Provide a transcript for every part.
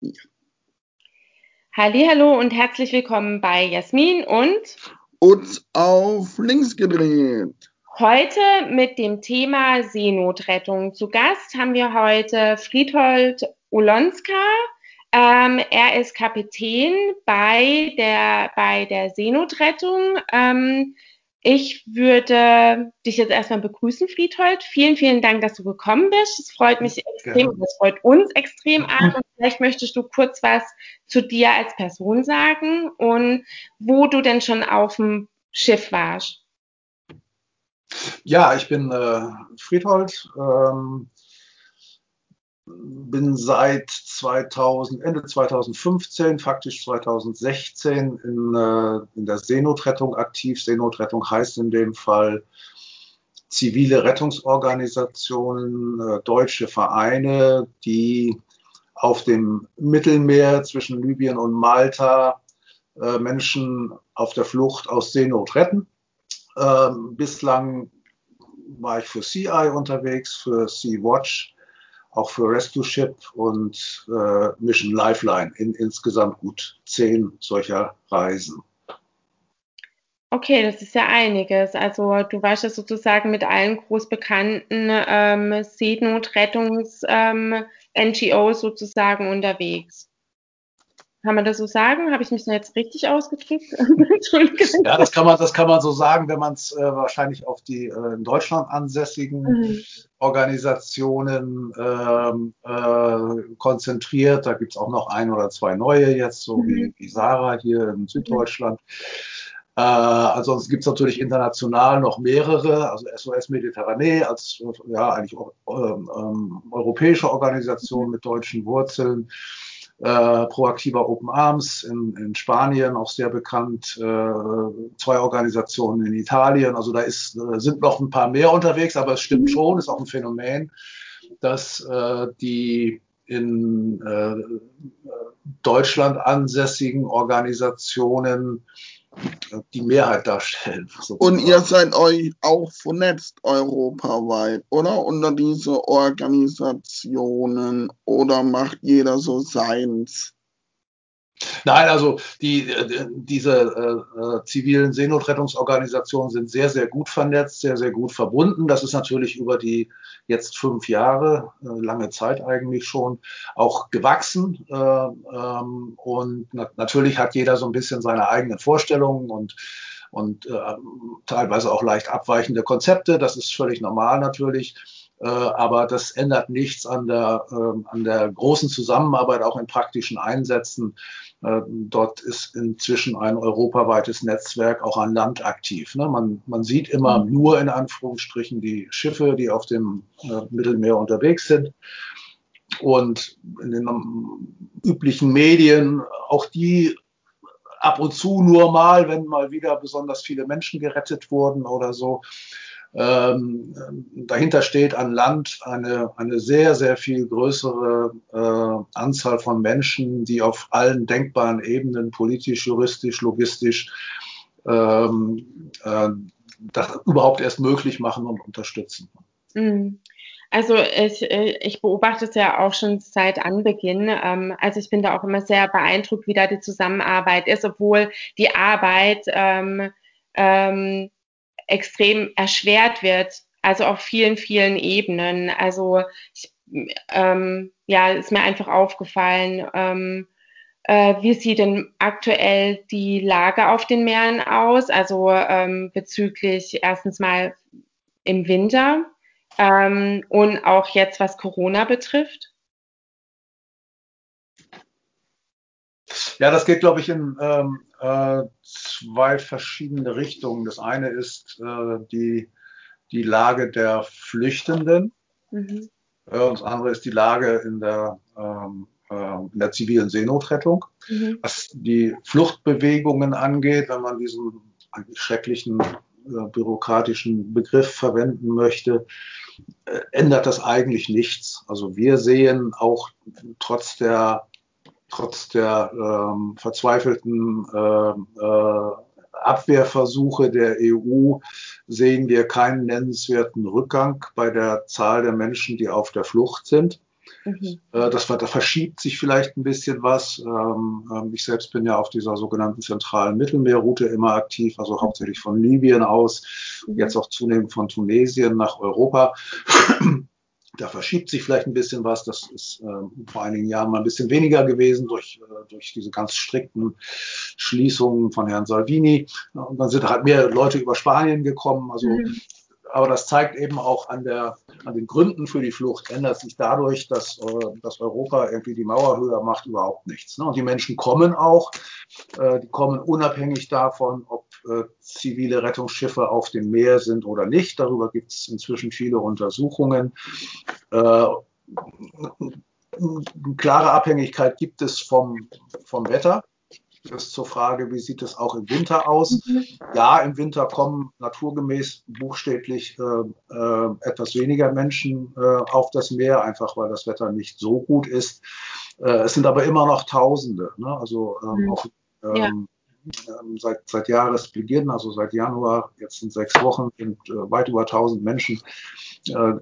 Ja. Hallo und herzlich willkommen bei Jasmin und uns auf links gedreht. Heute mit dem Thema Seenotrettung. Zu Gast haben wir heute Friedhold Olonska. Ähm, er ist Kapitän bei der, bei der Seenotrettung. Ähm, ich würde dich jetzt erstmal begrüßen, Friedhold. Vielen, vielen Dank, dass du gekommen bist. Es freut mich extrem, es freut uns extrem an. Und vielleicht möchtest du kurz was zu dir als Person sagen und wo du denn schon auf dem Schiff warst. Ja, ich bin äh, Friedhold. Ähm, bin seit 2000, Ende 2015, faktisch 2016 in, äh, in der Seenotrettung aktiv. Seenotrettung heißt in dem Fall zivile Rettungsorganisationen, äh, deutsche Vereine, die auf dem Mittelmeer zwischen Libyen und Malta äh, Menschen auf der Flucht aus Seenot retten. Ähm, bislang war ich für CI unterwegs, für Sea Watch auch für Rescue Ship und äh, Mission Lifeline in insgesamt gut zehn solcher Reisen. Okay, das ist ja einiges. Also du warst ja sozusagen mit allen großbekannten ähm, Seenotrettungs-NGOs ähm, sozusagen unterwegs. Kann man das so sagen? Habe ich mich da jetzt richtig ausgedrückt? Entschuldigung. Ja, das kann man, das kann man so sagen, wenn man es äh, wahrscheinlich auf die äh, in Deutschland ansässigen mhm. Organisationen ähm, äh, konzentriert. Da gibt es auch noch ein oder zwei neue jetzt, so mhm. wie, wie Sarah hier in Süddeutschland. Mhm. Äh, ansonsten gibt es natürlich international noch mehrere, also SOS Mediterranee als ja eigentlich ähm, ähm, europäische Organisation mit deutschen Wurzeln äh, proaktiver Open Arms in, in Spanien auch sehr bekannt, äh, zwei Organisationen in Italien. Also da ist, äh, sind noch ein paar mehr unterwegs, aber es stimmt schon, ist auch ein Phänomen, dass äh, die in äh, Deutschland ansässigen Organisationen die Mehrheit darstellen. Sozusagen. Und ihr seid euch auch vernetzt europaweit, oder? Unter diese Organisationen oder macht jeder so seins? Nein, also die, äh, diese äh, äh, zivilen Seenotrettungsorganisationen sind sehr, sehr gut vernetzt, sehr, sehr gut verbunden. Das ist natürlich über die jetzt fünf Jahre, äh, lange Zeit eigentlich schon, auch gewachsen. Äh, ähm, und na natürlich hat jeder so ein bisschen seine eigenen Vorstellungen und und äh, teilweise auch leicht abweichende Konzepte. Das ist völlig normal natürlich. Äh, aber das ändert nichts an der, äh, an der großen Zusammenarbeit, auch in praktischen Einsätzen. Äh, dort ist inzwischen ein europaweites Netzwerk auch an Land aktiv. Ne? Man, man sieht immer mhm. nur in Anführungsstrichen die Schiffe, die auf dem Mittelmeer unterwegs sind. Und in den üblichen Medien, auch die ab und zu nur mal, wenn mal wieder besonders viele Menschen gerettet wurden oder so, ähm, dahinter steht an Land eine, eine sehr, sehr viel größere äh, Anzahl von Menschen, die auf allen denkbaren Ebenen, politisch, juristisch, logistisch, ähm, äh, das überhaupt erst möglich machen und unterstützen. Mhm. Also ich, ich beobachte es ja auch schon seit Anbeginn. Ähm, also ich bin da auch immer sehr beeindruckt, wie da die Zusammenarbeit ist, obwohl die Arbeit ähm, ähm, extrem erschwert wird, also auf vielen, vielen Ebenen. Also ich, ähm, ja, ist mir einfach aufgefallen, ähm, äh, wie sieht denn aktuell die Lage auf den Meeren aus? Also ähm, bezüglich erstens mal im Winter ähm, und auch jetzt, was Corona betrifft. Ja, das geht, glaube ich, in ähm, äh, zwei verschiedene Richtungen. Das eine ist äh, die, die Lage der Flüchtenden. Mhm. Äh, und das andere ist die Lage in der, ähm, äh, in der zivilen Seenotrettung. Mhm. Was die Fluchtbewegungen angeht, wenn man diesen schrecklichen äh, bürokratischen Begriff verwenden möchte, äh, ändert das eigentlich nichts. Also wir sehen auch trotz der trotz der ähm, verzweifelten äh, äh, Abwehrversuche der EU sehen wir keinen nennenswerten Rückgang bei der Zahl der Menschen, die auf der Flucht sind. Mhm. Äh, das, da verschiebt sich vielleicht ein bisschen was. Ähm, ähm, ich selbst bin ja auf dieser sogenannten zentralen Mittelmeerroute immer aktiv, also hauptsächlich von Libyen aus, mhm. jetzt auch zunehmend von Tunesien nach Europa. Da verschiebt sich vielleicht ein bisschen was. Das ist äh, vor einigen Jahren mal ein bisschen weniger gewesen durch, äh, durch diese ganz strikten Schließungen von Herrn Salvini. Und dann sind halt mehr Leute über Spanien gekommen. Also mhm aber das zeigt eben auch an, der, an den Gründen für die Flucht, ändert sich dadurch, dass, äh, dass Europa irgendwie die Mauer höher macht, überhaupt nichts. Ne? Und die Menschen kommen auch, äh, die kommen unabhängig davon, ob äh, zivile Rettungsschiffe auf dem Meer sind oder nicht. Darüber gibt es inzwischen viele Untersuchungen. Eine klare Abhängigkeit gibt es vom, vom Wetter. Das ist zur Frage, wie sieht es auch im Winter aus? Mhm. Ja, im Winter kommen naturgemäß buchstäblich äh, äh, etwas weniger Menschen äh, auf das Meer, einfach weil das Wetter nicht so gut ist. Äh, es sind aber immer noch Tausende. Ne? Also ähm, mhm. auch ja. Ähm, seit, seit Jahresbeginn, also seit Januar, jetzt in sechs Wochen, sind äh, weit über 1000 Menschen äh,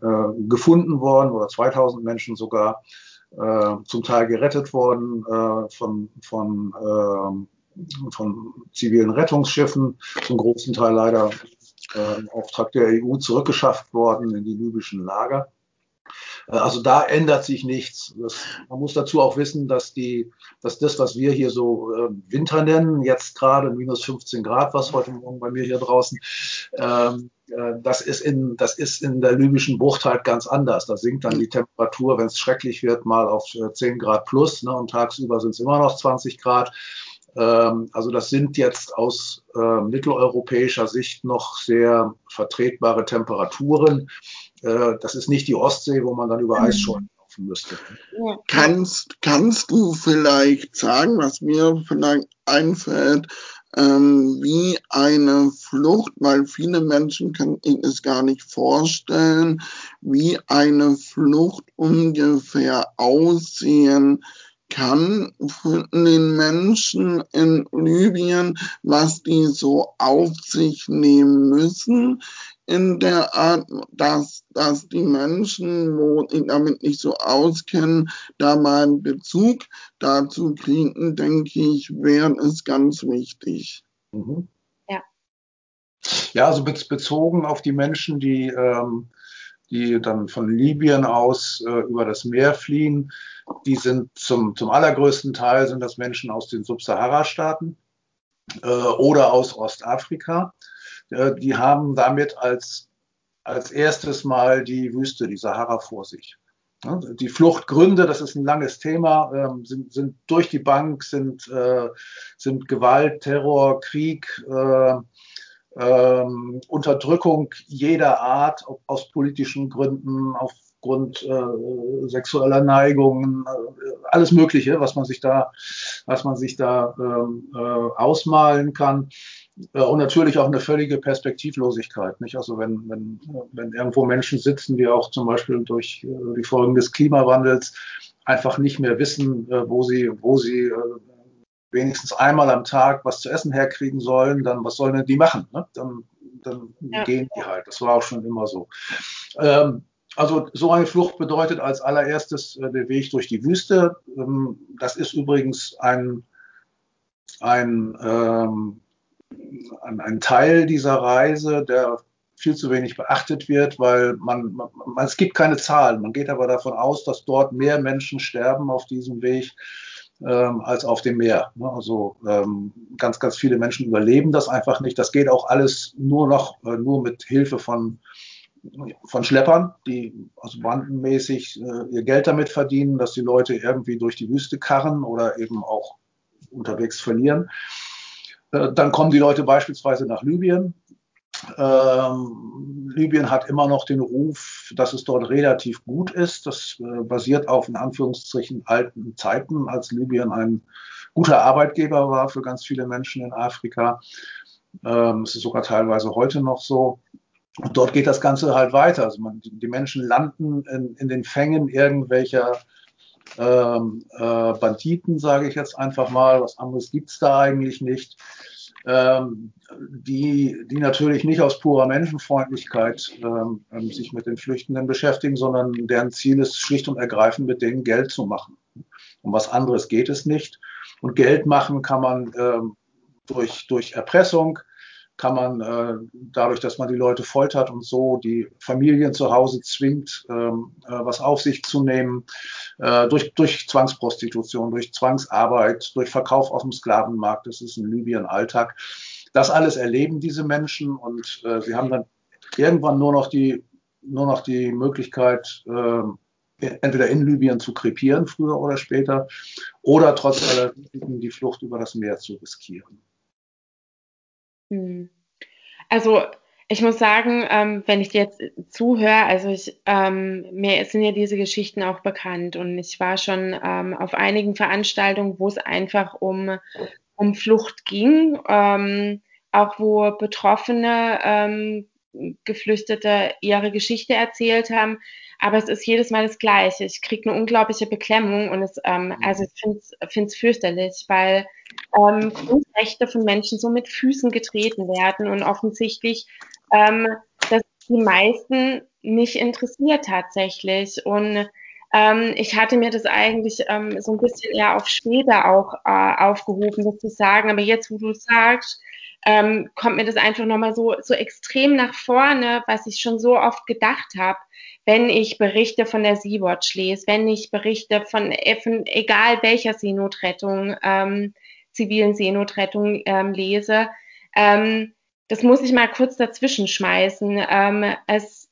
gefunden worden oder 2000 Menschen sogar äh, zum Teil gerettet worden äh, von, von, äh, von zivilen Rettungsschiffen, zum großen Teil leider äh, im Auftrag der EU zurückgeschafft worden in die libyschen Lager. Also da ändert sich nichts. Das, man muss dazu auch wissen, dass, die, dass das, was wir hier so äh, Winter nennen, jetzt gerade minus 15 Grad, was heute Morgen bei mir hier draußen, ähm, äh, das ist in, das ist in der libyschen Bucht halt ganz anders. Da sinkt dann die Temperatur, wenn es schrecklich wird, mal auf 10 äh, Grad plus, ne, und tagsüber sind es immer noch 20 Grad. Ähm, also das sind jetzt aus äh, mitteleuropäischer Sicht noch sehr vertretbare Temperaturen. Äh, das ist nicht die Ostsee, wo man dann über mhm. Eisschollen laufen müsste. Kannst, kannst du vielleicht sagen, was mir vielleicht einfällt, ähm, wie eine Flucht, weil viele Menschen können es gar nicht vorstellen, wie eine Flucht ungefähr aussehen kann von den Menschen in Libyen, was die so auf sich nehmen müssen, in der Art, dass, dass die Menschen, wo sich damit nicht so auskennen, da mal einen Bezug dazu kriegen, denke ich, wäre es ganz wichtig. Mhm. Ja. Ja, also bezogen auf die Menschen, die, ähm, die dann von Libyen aus äh, über das Meer fliehen, die sind zum, zum allergrößten Teil sind das Menschen aus den Subsahara-Staaten äh, oder aus Ostafrika. Äh, die haben damit als, als erstes Mal die Wüste, die Sahara vor sich. Die Fluchtgründe, das ist ein langes Thema, ähm, sind, sind durch die Bank, sind, äh, sind Gewalt, Terror, Krieg, äh, ähm, Unterdrückung jeder Art, aus politischen Gründen, aufgrund sexueller Neigungen, alles Mögliche, was man sich da, was man sich da ähm, äh, ausmalen kann. Äh, und natürlich auch eine völlige Perspektivlosigkeit. Nicht? Also wenn, wenn, wenn irgendwo Menschen sitzen, die auch zum Beispiel durch äh, die Folgen des Klimawandels einfach nicht mehr wissen, äh, wo sie, wo sie wenigstens einmal am Tag was zu essen herkriegen sollen, dann was sollen denn die machen? Ne? Dann, dann ja. gehen die halt. Das war auch schon immer so. Ähm, also so eine Flucht bedeutet als allererstes äh, der Weg durch die Wüste. Ähm, das ist übrigens ein, ein ähm, ein, Teil dieser Reise, der viel zu wenig beachtet wird, weil man, man, man, es gibt keine Zahlen. Man geht aber davon aus, dass dort mehr Menschen sterben auf diesem Weg ähm, als auf dem Meer. Ne? Also ähm, ganz, ganz viele Menschen überleben das einfach nicht. Das geht auch alles nur noch äh, nur mit Hilfe von von Schleppern, die also bandenmäßig äh, ihr Geld damit verdienen, dass die Leute irgendwie durch die Wüste karren oder eben auch unterwegs verlieren. Äh, dann kommen die Leute beispielsweise nach Libyen. Ähm, Libyen hat immer noch den Ruf, dass es dort relativ gut ist. Das äh, basiert auf in Anführungszeichen alten Zeiten, als Libyen ein guter Arbeitgeber war für ganz viele Menschen in Afrika. Ähm, es ist sogar teilweise heute noch so. Und dort geht das Ganze halt weiter. Also man, die Menschen landen in, in den Fängen irgendwelcher ähm, äh, Banditen, sage ich jetzt einfach mal. Was anderes gibt's da eigentlich nicht. Ähm, die, die natürlich nicht aus purer Menschenfreundlichkeit ähm, ähm, sich mit den Flüchtenden beschäftigen, sondern deren Ziel ist schlicht und ergreifend, mit denen Geld zu machen. Um was anderes geht es nicht. Und Geld machen kann man ähm, durch, durch Erpressung, kann man äh, dadurch, dass man die Leute foltert und so die Familien zu Hause zwingt, ähm, äh, was auf sich zu nehmen, äh, durch, durch Zwangsprostitution, durch Zwangsarbeit, durch Verkauf auf dem Sklavenmarkt, das ist in Libyen Alltag. Das alles erleben diese Menschen und äh, sie haben dann irgendwann nur noch die, nur noch die Möglichkeit, äh, entweder in Libyen zu krepieren, früher oder später, oder trotz aller die Flucht über das Meer zu riskieren. Hm. Also ich muss sagen, ähm, wenn ich dir jetzt zuhöre, also ich, ähm, mir sind ja diese Geschichten auch bekannt und ich war schon ähm, auf einigen Veranstaltungen, wo es einfach um, um Flucht ging, ähm, auch wo Betroffene, ähm, Geflüchtete ihre Geschichte erzählt haben. Aber es ist jedes Mal das Gleiche. Ich kriege eine unglaubliche Beklemmung und es, ähm, mhm. also ich finde es fürchterlich, weil ähm, Grundrechte von Menschen so mit Füßen getreten werden und offensichtlich ähm, das die meisten nicht interessiert tatsächlich. Und ähm, ich hatte mir das eigentlich ähm, so ein bisschen eher auf später auch äh, aufgehoben, das zu sagen. Aber jetzt, wo du sagst, ähm, kommt mir das einfach nochmal so, so extrem nach vorne, was ich schon so oft gedacht habe, wenn ich Berichte von der Sea-Watch lese, wenn ich Berichte von, von egal welcher Seenotrettung, ähm, zivilen Seenotrettung ähm, lese. Ähm, das muss ich mal kurz dazwischen schmeißen. Ähm, es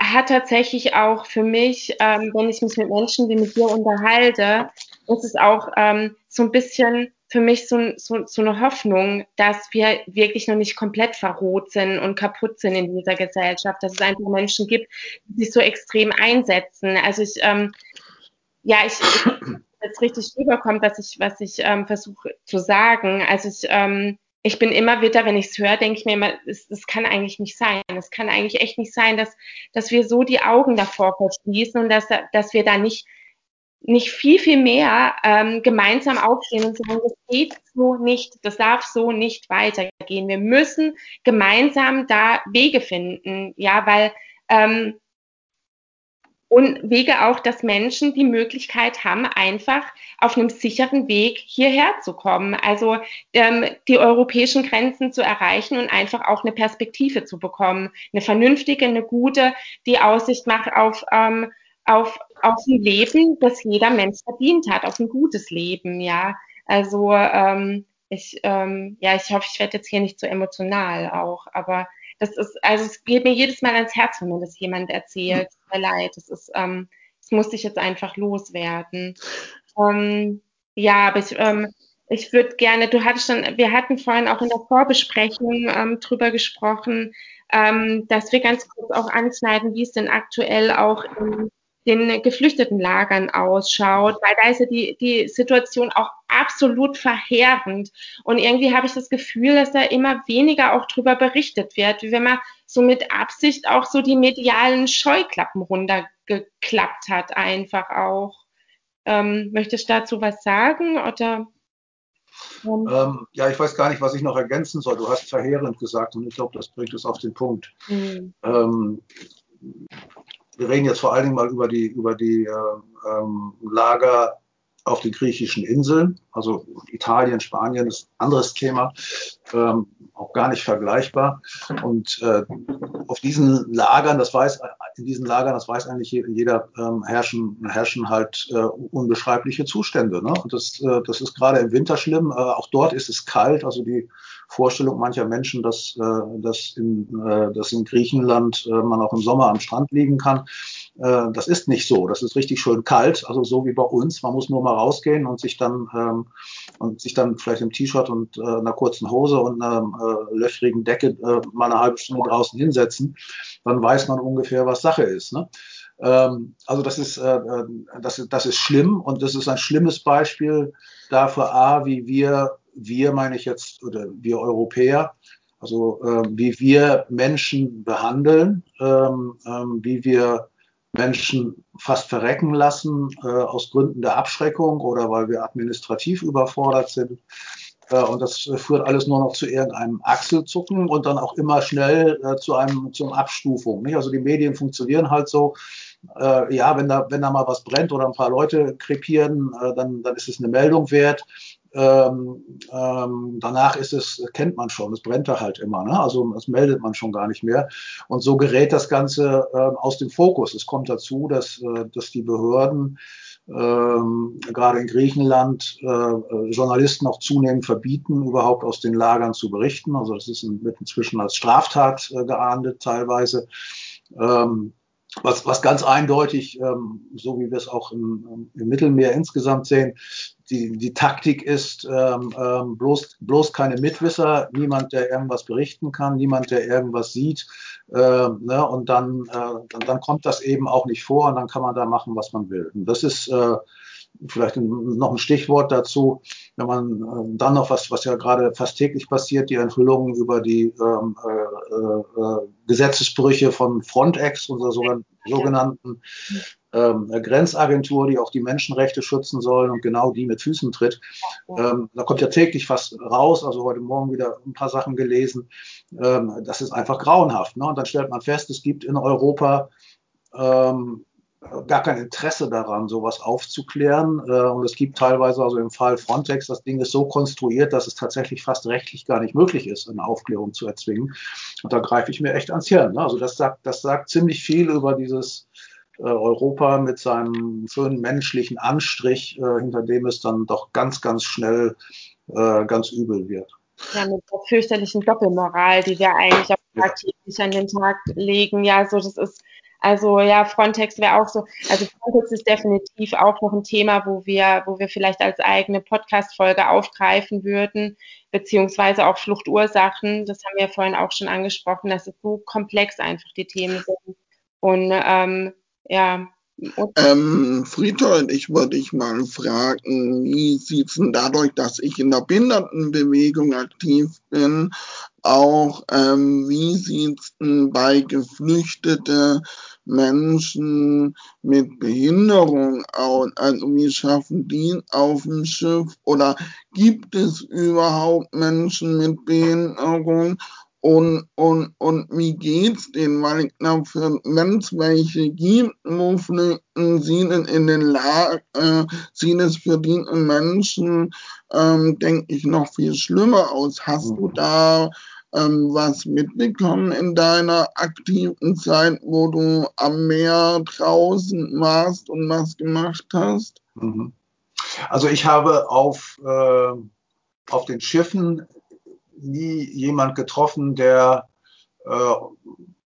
hat tatsächlich auch für mich, ähm, wenn ich mich mit Menschen wie mit dir unterhalte, ist es auch ähm, so ein bisschen für mich so, so, so eine Hoffnung, dass wir wirklich noch nicht komplett verroht sind und kaputt sind in dieser Gesellschaft, dass es einfach Menschen gibt, die sich so extrem einsetzen. Also ich, ähm, ja, ich, ich jetzt richtig rüberkommt, was ich, was ich ähm, versuche zu sagen. Also ich, ähm, ich bin immer wieder, wenn ich es höre, denke ich mir immer, das, das kann eigentlich nicht sein. Es kann eigentlich echt nicht sein, dass, dass wir so die Augen davor verschließen und dass, dass wir da nicht nicht viel, viel mehr ähm, gemeinsam aufstehen und sagen, das geht so nicht, das darf so nicht weitergehen. Wir müssen gemeinsam da Wege finden, ja, weil ähm, und Wege auch, dass Menschen die Möglichkeit haben, einfach auf einem sicheren Weg hierher zu kommen. Also ähm, die europäischen Grenzen zu erreichen und einfach auch eine Perspektive zu bekommen, eine vernünftige, eine gute, die Aussicht macht auf ähm, auf, auf ein Leben, das jeder Mensch verdient hat, auf ein gutes Leben, ja. Also ähm, ich, ähm, ja, ich hoffe, ich werde jetzt hier nicht so emotional auch, aber das ist, also es geht mir jedes Mal ans Herz, wenn mir das jemand erzählt. Tut mir leid, das ist, ähm, das musste ich jetzt einfach loswerden. Ähm, ja, aber ich, ähm, ich würde gerne, du hattest schon, wir hatten vorhin auch in der Vorbesprechung ähm, drüber gesprochen, ähm, dass wir ganz kurz auch anschneiden, wie es denn aktuell auch in den geflüchteten Lagern ausschaut, weil da ist ja die, die Situation auch absolut verheerend. Und irgendwie habe ich das Gefühl, dass da immer weniger auch drüber berichtet wird, wie wenn man so mit Absicht auch so die medialen Scheuklappen runtergeklappt hat, einfach auch. Ähm, möchtest du dazu was sagen oder? Ähm, ähm, ja, ich weiß gar nicht, was ich noch ergänzen soll. Du hast verheerend gesagt und ich glaube, das bringt es auf den Punkt. Mhm. Ähm, wir reden jetzt vor allen Dingen mal über die, über die äh, ähm, Lager auf den griechischen Inseln, also Italien, Spanien ist ein anderes Thema, ähm, auch gar nicht vergleichbar. Und äh, auf diesen Lagern, das weiß, in diesen Lagern, das weiß eigentlich jeder, ähm, herrschen, herrschen halt äh, unbeschreibliche Zustände. Ne? Und das, äh, das ist gerade im Winter schlimm. Äh, auch dort ist es kalt, also die Vorstellung mancher Menschen, dass, äh, dass, in, äh, dass in Griechenland man auch im Sommer am Strand liegen kann. Äh, das ist nicht so. Das ist richtig schön kalt, also so wie bei uns. Man muss nur mal rausgehen und sich dann ähm, und sich dann vielleicht im T-Shirt und äh, einer kurzen Hose und einer äh, löchrigen Decke äh, mal eine halbe Stunde draußen hinsetzen. Dann weiß man ungefähr, was Sache ist. Ne? Ähm, also das ist, äh, das, das ist schlimm und das ist ein schlimmes Beispiel dafür, A, wie wir wir meine ich jetzt, oder wir Europäer, also wie wir Menschen behandeln, ähm, ähm, wie wir Menschen fast verrecken lassen äh, aus Gründen der Abschreckung oder weil wir administrativ überfordert sind. Äh, und das führt alles nur noch zu irgendeinem Achselzucken und dann auch immer schnell äh, zu einem, zu einer Abstufung. Nicht? Also die Medien funktionieren halt so, äh, ja, wenn da, wenn da mal was brennt oder ein paar Leute krepieren, äh, dann, dann ist es eine Meldung wert. Ähm, ähm, danach ist es, kennt man schon, es brennt da halt immer, ne? also das meldet man schon gar nicht mehr. Und so gerät das Ganze äh, aus dem Fokus. Es kommt dazu, dass, äh, dass die Behörden ähm, gerade in Griechenland äh, Journalisten auch zunehmend verbieten, überhaupt aus den Lagern zu berichten. Also das ist inzwischen als Straftat äh, geahndet teilweise. Ähm, was, was ganz eindeutig, ähm, so wie wir es auch im, im Mittelmeer insgesamt sehen, die, die Taktik ist ähm, ähm, bloß, bloß keine Mitwisser, niemand, der irgendwas berichten kann, niemand, der irgendwas sieht. Äh, ne, und dann, äh, dann, dann kommt das eben auch nicht vor und dann kann man da machen, was man will. Und das ist äh, vielleicht noch ein Stichwort dazu, wenn man äh, dann noch was, was ja gerade fast täglich passiert, die Enthüllungen über die ähm, äh, äh, Gesetzesbrüche von Frontex, unserer sogenannten ähm, Grenzagentur, die auch die Menschenrechte schützen sollen und genau die mit Füßen tritt. Ähm, da kommt ja täglich fast raus, also heute Morgen wieder ein paar Sachen gelesen. Ähm, das ist einfach grauenhaft. Ne? Und dann stellt man fest, es gibt in Europa ähm, gar kein Interesse daran, sowas aufzuklären. Äh, und es gibt teilweise, also im Fall Frontex, das Ding ist so konstruiert, dass es tatsächlich fast rechtlich gar nicht möglich ist, eine Aufklärung zu erzwingen. Und da greife ich mir echt ans Hirn. Ne? Also das sagt, das sagt ziemlich viel über dieses Europa mit seinem schönen menschlichen Anstrich, äh, hinter dem es dann doch ganz, ganz schnell ganz übel wird. Ja, mit der fürchterlichen Doppelmoral, die wir eigentlich auch tagtäglich an den Tag legen. Ja, so das ist also ja, Frontex wäre auch so. Also Frontex ist definitiv auch noch ein Thema, wo wir, wo wir vielleicht als eigene Podcast-Folge aufgreifen würden, beziehungsweise auch Fluchtursachen. Das haben wir vorhin auch schon angesprochen, dass es so komplex einfach die Themen sind. Und ähm, ja. Ähm, Friedhold, ich wollte dich mal fragen, wie sieht es denn dadurch, dass ich in der Behindertenbewegung aktiv bin, auch, ähm, wie sieht's denn bei Geflüchteten Menschen mit Behinderung aus? Also wie schaffen die auf dem Schiff? Oder gibt es überhaupt Menschen mit Behinderung? Und, und, und wie geht's denen? Weil ich glaube, wenn es welche gibt, wo flüchten, sind in den Lager, äh, sieht es für die Menschen, ähm, denke ich, noch viel schlimmer aus. Hast du da ähm, was mitbekommen in deiner aktiven Zeit, wo du am Meer draußen warst und was gemacht hast? Mhm. Also ich habe auf, äh, auf den Schiffen nie jemand getroffen, der äh,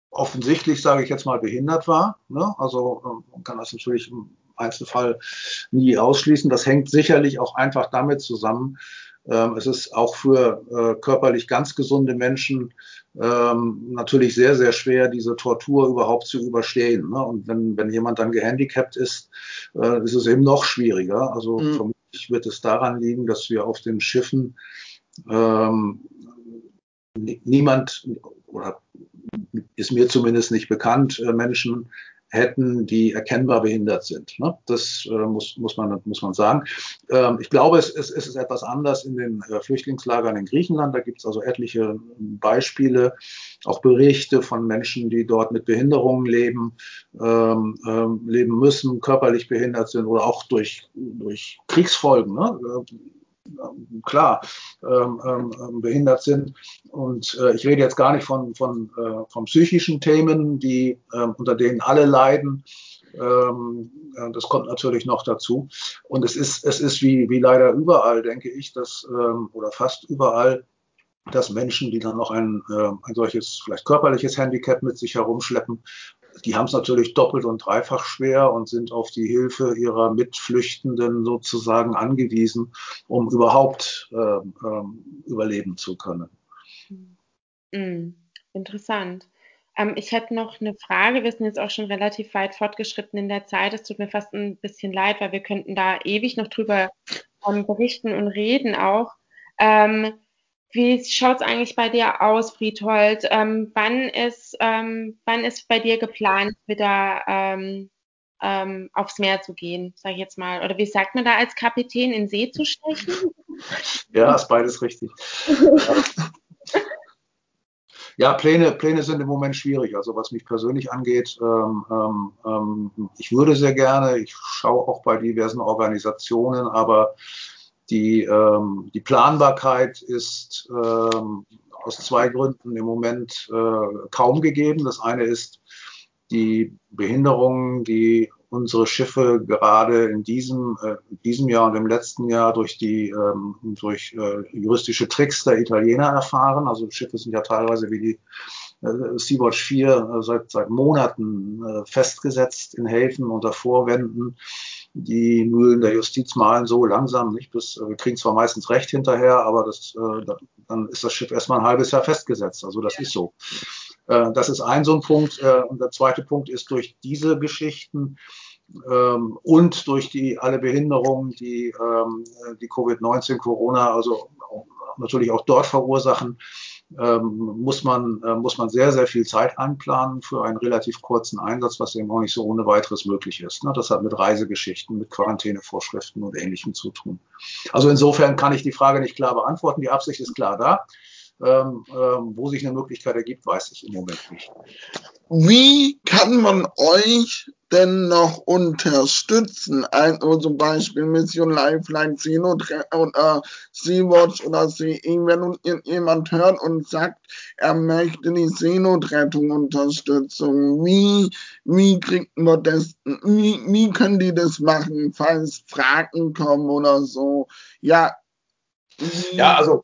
offensichtlich, sage ich jetzt mal, behindert war. Ne? Also äh, man kann das natürlich im Einzelfall nie ausschließen. Das hängt sicherlich auch einfach damit zusammen, ähm, es ist auch für äh, körperlich ganz gesunde Menschen ähm, natürlich sehr, sehr schwer, diese Tortur überhaupt zu überstehen. Ne? Und wenn, wenn jemand dann gehandicapt ist, äh, ist es eben noch schwieriger. Also mhm. vermutlich wird es daran liegen, dass wir auf den Schiffen ähm, niemand oder ist mir zumindest nicht bekannt, äh, Menschen hätten, die erkennbar behindert sind. Ne? Das äh, muss, muss, man, muss man sagen. Ähm, ich glaube, es, es, es ist etwas anders in den äh, Flüchtlingslagern in Griechenland. Da gibt es also etliche Beispiele, auch Berichte von Menschen, die dort mit Behinderungen leben, ähm, ähm, leben müssen, körperlich behindert sind oder auch durch, durch Kriegsfolgen. Ne? Klar ähm, ähm, behindert sind. Und äh, ich rede jetzt gar nicht von, von, äh, von psychischen Themen, die, äh, unter denen alle leiden. Ähm, das kommt natürlich noch dazu. Und es ist, es ist wie, wie leider überall, denke ich, dass, ähm, oder fast überall, dass Menschen, die dann noch ein, äh, ein solches vielleicht körperliches Handicap mit sich herumschleppen, die haben es natürlich doppelt und dreifach schwer und sind auf die Hilfe ihrer Mitflüchtenden sozusagen angewiesen, um überhaupt äh, äh, überleben zu können. Mm, interessant. Ähm, ich hätte noch eine Frage. Wir sind jetzt auch schon relativ weit fortgeschritten in der Zeit. Es tut mir fast ein bisschen leid, weil wir könnten da ewig noch drüber ähm, berichten und reden auch. Ähm, wie schaut es eigentlich bei dir aus, Friedhold? Ähm, wann, ist, ähm, wann ist bei dir geplant, wieder ähm, ähm aufs Meer zu gehen, sage ich jetzt mal? Oder wie sagt man da als Kapitän, in See zu stechen? ja, ist beides richtig. Ja, Pläne, Pläne sind im Moment schwierig. Also was mich persönlich angeht, ähm, ähm, ähm, ich würde sehr gerne, ich schaue auch bei diversen Organisationen, aber die, ähm, die Planbarkeit ist ähm, aus zwei Gründen im Moment äh, kaum gegeben. Das eine ist die Behinderungen, die unsere Schiffe gerade in diesem, äh, diesem Jahr und im letzten Jahr durch die ähm, durch äh, juristische Tricks der Italiener erfahren. Also Schiffe sind ja teilweise wie die äh, Sea-Watch 4 äh, seit, seit Monaten äh, festgesetzt in Häfen unter Vorwänden. Die Mühlen der Justiz malen so langsam nicht bis, äh, wir kriegen zwar meistens Recht hinterher, aber das, äh, dann ist das Schiff erstmal ein halbes Jahr festgesetzt. Also das ist so. Äh, das ist ein so ein Punkt. Und der zweite Punkt ist durch diese Geschichten ähm, und durch die alle Behinderungen, die ähm, die Covid-19, Corona, also natürlich auch dort verursachen, ähm, muss man äh, muss man sehr sehr viel Zeit einplanen für einen relativ kurzen Einsatz, was eben auch nicht so ohne weiteres möglich ist. Ne? Das hat mit Reisegeschichten, mit Quarantänevorschriften und Ähnlichem zu tun. Also insofern kann ich die Frage nicht klar beantworten. Die Absicht ist klar da. Ähm, ähm, wo sich eine Möglichkeit ergibt, weiß ich im Moment nicht. Wie kann man euch denn noch unterstützen? Also zum Beispiel Mission Lifeline, Sino oder Sea-Watch oder CE, wenn jemand hört und sagt, er möchte die Seenotrettung Unterstützung, wie, wie kriegt man das, wie, wie können die das machen, falls Fragen kommen oder so? Ja. Ja, also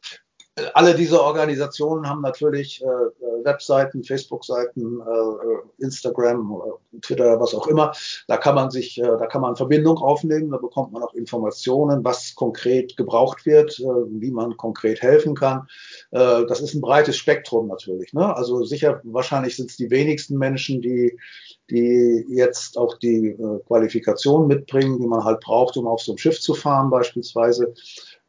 alle diese Organisationen haben natürlich äh, äh Webseiten, Facebook-Seiten, äh, Instagram, äh, Twitter, was auch immer. Da kann man sich, äh, da kann man Verbindung aufnehmen, da bekommt man auch Informationen, was konkret gebraucht wird, äh, wie man konkret helfen kann. Das ist ein breites Spektrum natürlich. Ne? Also sicher, wahrscheinlich sind es die wenigsten Menschen, die die jetzt auch die Qualifikation mitbringen, die man halt braucht, um auf so ein Schiff zu fahren beispielsweise.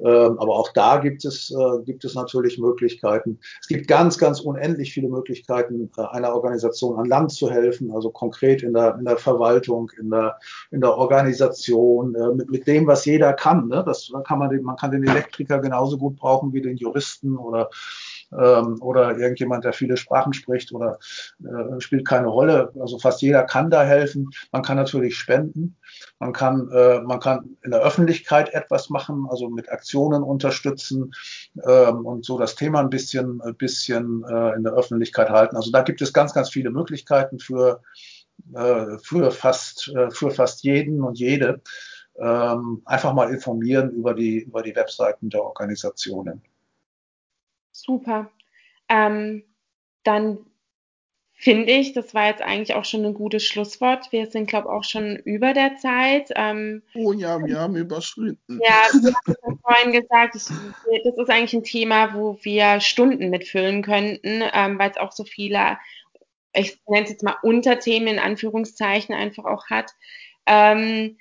Ähm, aber auch da gibt es, äh, gibt es natürlich Möglichkeiten. Es gibt ganz, ganz unendlich viele Möglichkeiten, äh, einer Organisation an Land zu helfen, also konkret in der, in der Verwaltung, in der, in der Organisation, äh, mit, mit dem, was jeder kann. Ne? Das kann man, man kann den Elektriker genauso gut brauchen wie den Juristen oder ähm, oder irgendjemand, der viele Sprachen spricht oder äh, spielt keine Rolle. Also fast jeder kann da helfen. Man kann natürlich spenden. Man kann, äh, man kann in der Öffentlichkeit etwas machen, also mit Aktionen unterstützen ähm, und so das Thema ein bisschen, ein bisschen äh, in der Öffentlichkeit halten. Also da gibt es ganz, ganz viele Möglichkeiten für, äh, für, fast, äh, für fast jeden und jede. Ähm, einfach mal informieren über die, über die Webseiten der Organisationen. Super. Ähm, dann finde ich, das war jetzt eigentlich auch schon ein gutes Schlusswort. Wir sind, glaube ich, auch schon über der Zeit. Ähm, oh ja, wir haben überschritten. Ja, du hast es vorhin gesagt, ich, das ist eigentlich ein Thema, wo wir Stunden mitfüllen könnten, ähm, weil es auch so viele, ich nenne es jetzt mal Unterthemen in Anführungszeichen einfach auch hat. Ähm,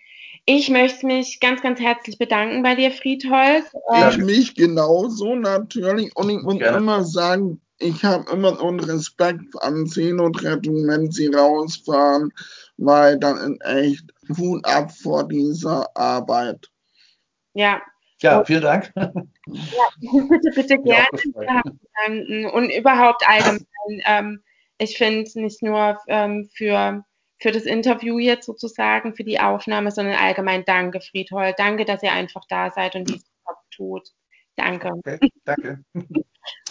ich möchte mich ganz, ganz herzlich bedanken bei dir, Friedholz. Ich ähm, mich genauso natürlich. Und ich muss Gerne. immer sagen, ich habe immer so einen Respekt an Seenotrettung, wenn sie rausfahren, weil dann ist echt Hut ab vor dieser Arbeit. Ja. Ja, vielen Dank. Ja, bitte, bitte gerne. Und überhaupt allgemein. Ähm, ich finde nicht nur ähm, für für das Interview jetzt sozusagen, für die Aufnahme, sondern allgemein danke, Friedhold. Danke, dass ihr einfach da seid und diesen Job tut. Danke. Okay, danke.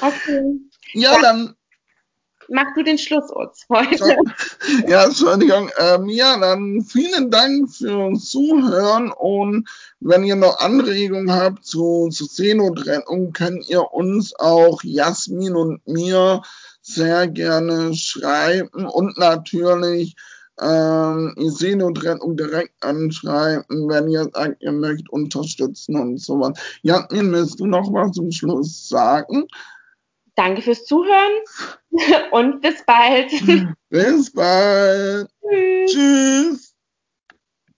Okay. Ja, dann. Mach du den Schluss uns heute. Ja, Entschuldigung. Ähm, ja, dann vielen Dank fürs Zuhören und wenn ihr noch Anregungen habt zu, zu Seenotrettung, könnt ihr uns auch Jasmin und mir sehr gerne schreiben und natürlich ähm, Seenotrettung direkt anschreiben, wenn ihr sagt, ihr möchtet unterstützen und sowas. Jasmin, willst du noch was zum Schluss sagen? Danke fürs Zuhören und bis bald. Bis bald. Tschüss. Tschüss.